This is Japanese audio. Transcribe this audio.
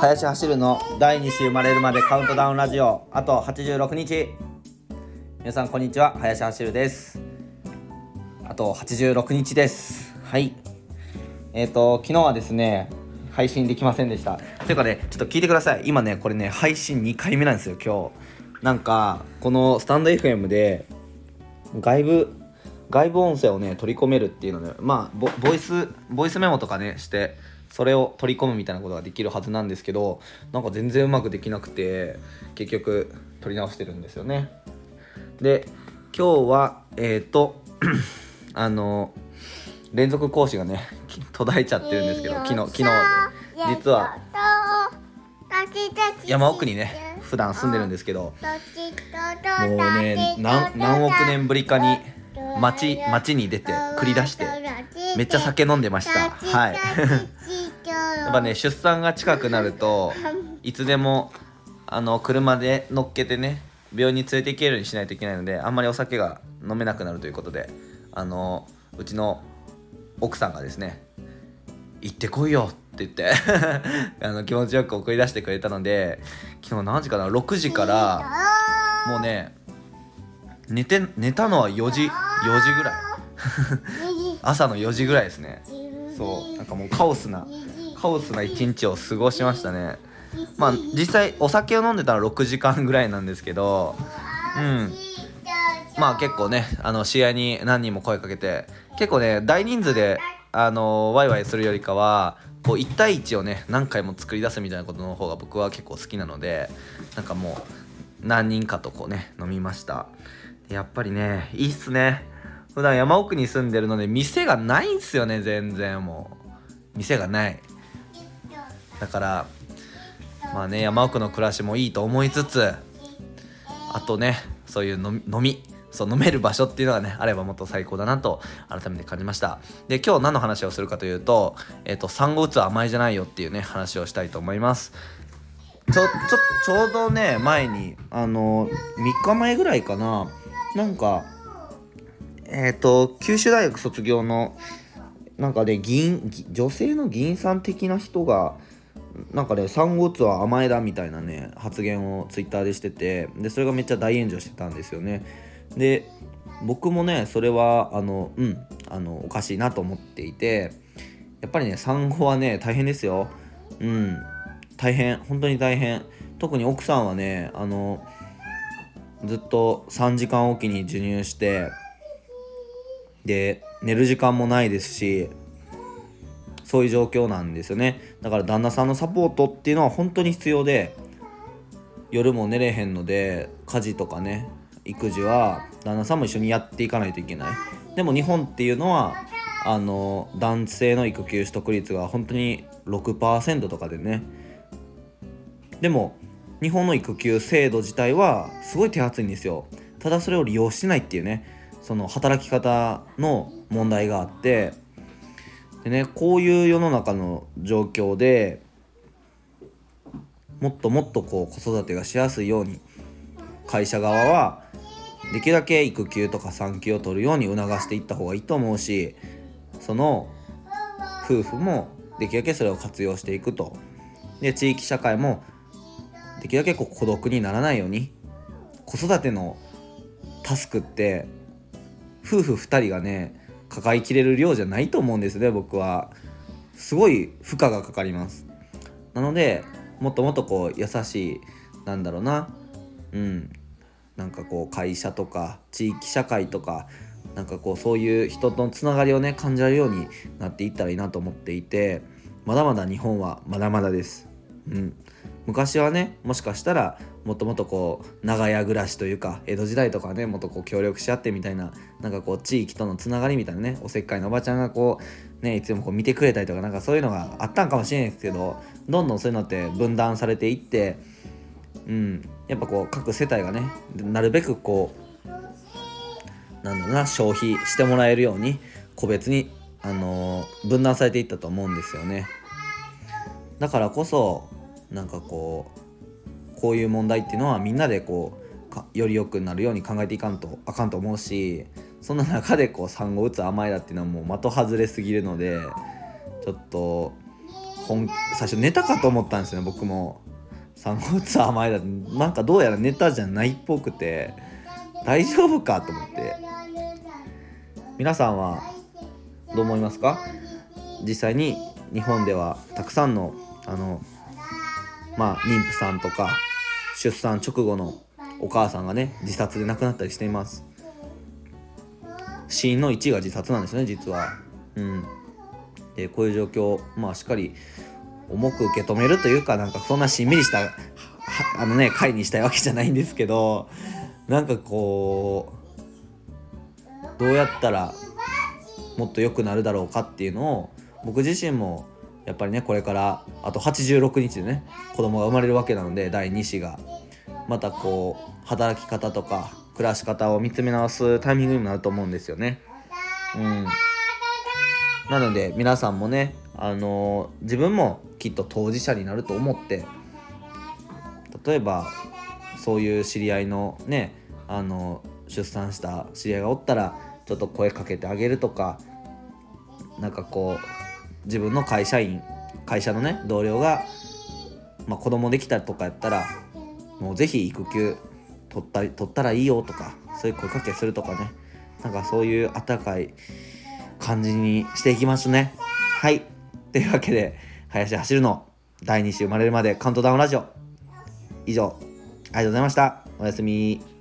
林走るの第2週生まれるまでカウントダウンラジオ。あと86日。皆さんこんにちは。林走るです。あと86日です。はい。えっ、ー、と昨日はですね配信できませんでした。というかねちょっと聞いてください。今ねこれね配信2回目なんですよ今日。なんかこのスタンド FM で外部外部音声をね取り込めるっていうのでまあボボイスボイスメモとかねしてそれを取り込むみたいなことができるはずなんですけどなんか全然うまくできなくて結局取り直してるんですよね。で今日はえっ、ー、とあの連続講師がね 途絶えちゃってるんですけど昨日昨日実は。山奥にね普段住んでるんですけどもうね何億年ぶりかに町町に出て繰り出してめっちゃ酒飲んでました。はい。やっぱね出産が近くなるといつでもあの車で乗っけてね病院に連れて行けるようにしないといけないのであんまりお酒が飲めなくなるということであのうちの奥さんがですね行ってこいよって言って あの気持ちよく送り出してくれたので昨日何時かな？6時からもうね寝て寝たのは4時4時ぐらい。朝の4時ぐらいですね。そう。なんかもうカオスなカオスな一日を過ごしましたね。まあ実際お酒を飲んでたら6時間ぐらいなんですけどうん。まあ結構ねあの試合に何人も声かけて結構ね大人数であのワイワイするよりかはこう1対1をね何回も作り出すみたいなことの方が僕は結構好きなのでなんかもう何人かとこうね飲みましたやっぱりねいいっすね。普段山奥に住んでるので店がないんすよね全然もう。店がない。だからまあね山奥の暮らしもいいと思いつつあとねそういう飲みそう飲める場所っていうのがねあればもっと最高だなと改めて感じました。で今日何の話をするかというとえっ、ー、と産後うつは甘いじゃないよっていうね話をしたいと思います。ちょちょちょうどね前にあの3日前ぐらいかななんかえっ、ー、と九州大学卒業のなんかね議員女性の議員さん的な人がなんかね産後うつは甘えだみたいなね発言をツイッターでしててでそれがめっちゃ大炎上してたんですよね。で僕もねそれはあのうんあのおかしいなと思っていてやっぱりね産後はね大変ですよ。うん大変本当に大変。特に奥さんはねあのずっと3時間おきに授乳してで寝る時間もないですしそういう状況なんですよね。だから旦那さんのサポートっていうのは本当に必要で夜も寝れへんので家事とかね育児は旦那さんも一緒にやっていかないといけない。でも日本っていうのはあの男性の育休取得率が本当に6%とかでね。でも日本の育休制度自体はすごい手厚いんですよ。ただそれを利用してないっていうねその働き方の問題があってでねこういう世の中の状況でもっともっとこう子育てがしやすいように会社側はできるだけ育休とか産休を取るように促していった方がいいと思うしその夫婦もできるだけそれを活用していくと。で地域社会もできるだけこう孤独にならないように子育てのタスクって夫婦2人がね抱えきれる量じゃないと思うんですね僕は。すごい負荷がかかります。なのでもっともっとこう優しいなんだろうなうんなんかこう会社とか地域社会とかなんかこうそういう人とのつながりをね感じられるようになっていったらいいなと思っていてまだまだ日本はまだまだです。うん。昔はねもしかしたらもっともっとこう長屋暮らしというか江戸時代とかねもっとこう協力し合ってみたいななんかこう地域とのつながりみたいなねおせっかいのおばちゃんがこうねいつもこう見てくれたりとかなんかそういうのがあったんかもしれないですけどどんどんそういうのって分断されていってうん。やっぱこう各世帯がねなるべくこうなんだろうな消費してもらえるように個別にあのー、分断されていったと思うんですよね。だからこそなんかこうこういう問題っていうのはみんなでこうより良くなるように考えていかんとあかんと思うしそんな中でこう産後打つ甘いだっていうのはもう的外れすぎるのでちょっと本最初ネタかと思ったんですよね僕も。産後打つ甘いだなんかどうやらネタじゃないっぽくて大丈夫かと思って。皆さんはどう思いますか？実際に日本ではたくさんのあのまあ妊婦さんとか出産直後のお母さんがね自殺で亡くなったりしています。死因の1位が自殺なんですね実は。うん。でこういう状況まあしっかり重く受け止めるというかなんかそんなしんみりしたあのね回にしたいわけじゃないんですけどなんかこうどうやったらもっと良くなるだろうかっていうのを僕自身もやっぱりねこれからあと86日でね子供が生まれるわけなので第2子がまたこう働き方とか暮らし方を見つめ直すタイミングにもなると思うんですよね。うん、なので皆さんもね、あの、自分もきっと当事者になると思って例えばそういう知り合いのね、あの、出産した知り合いがおったらちょっと声かけてあげるとかなんかこう自分の会社員会社のね同僚が、まあ、子供できたとかやったらもう是非育休取った取ったらいいよとかそういう声かけするとかね。なんかそういう温かい感じにしていきましょうね。はい。というわけで林走るの第2週生まれるまでカウントダウンラジオ。以上ありがとうございました。おやすみ。